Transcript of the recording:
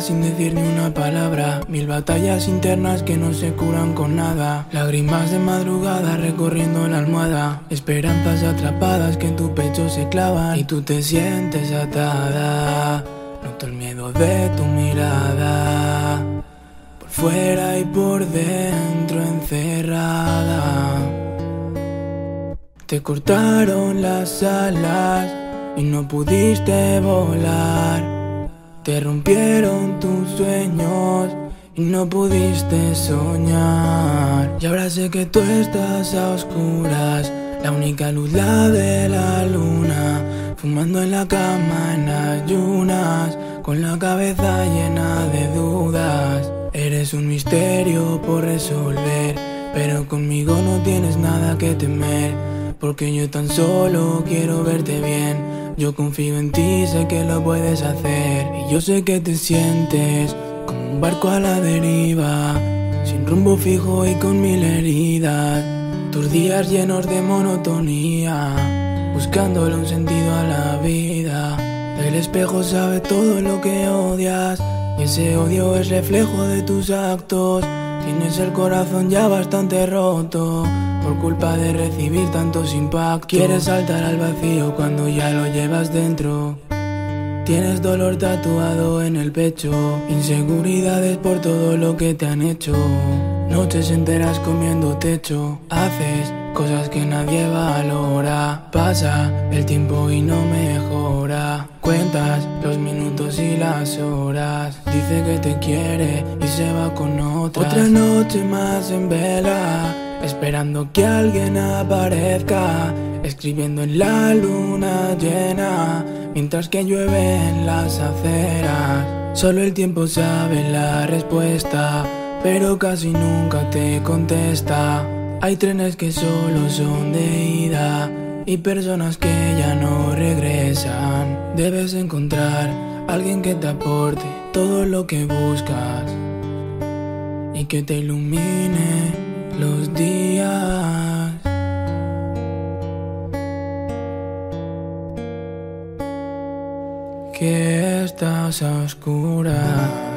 sin decir ni una palabra. Mil batallas internas que no se curan con nada. Lágrimas de madrugada recorriendo la almohada. Esperanzas atrapadas que en tu pecho se clavan. Y tú te sientes atada. Noto el miedo de tu mirada. Por fuera y por dentro encerrada. Te cortaron las alas y no pudiste volar. Te rompieron tus sueños y no pudiste soñar. Y ahora sé que tú estás a oscuras, la única luz la de la luna. Fumando en la cama en ayunas, con la cabeza llena de dudas. Eres un misterio por resolver, pero conmigo no tienes nada que temer. Porque yo tan solo quiero verte bien yo confío en ti, sé que lo puedes hacer. Y yo sé que te sientes como un barco a la deriva, sin rumbo fijo y con mil heridas. Tus días llenos de monotonía, buscándole un sentido a la vida. El espejo sabe todo lo que odias, y ese odio es reflejo de tus actos. Tienes el corazón ya bastante roto por culpa de recibir tantos impactos. Quieres saltar al vacío cuando ya lo llevas dentro. Tienes dolor tatuado en el pecho, inseguridades por todo lo que te han hecho. Noches enteras comiendo techo, haces cosas que nadie valora. Pasa el tiempo y no mejora. Cuentas los minutos y las horas. Dice que te quiere y se va con otra. Otra noche más en vela, esperando que alguien aparezca. Escribiendo en la luna llena, mientras que llueve en las aceras. Solo el tiempo sabe la respuesta, pero casi nunca te contesta. Hay trenes que solo son de ida y personas que ya no regresan. Debes encontrar alguien que te aporte todo lo que buscas y que te ilumine los días. Que estás a oscuras.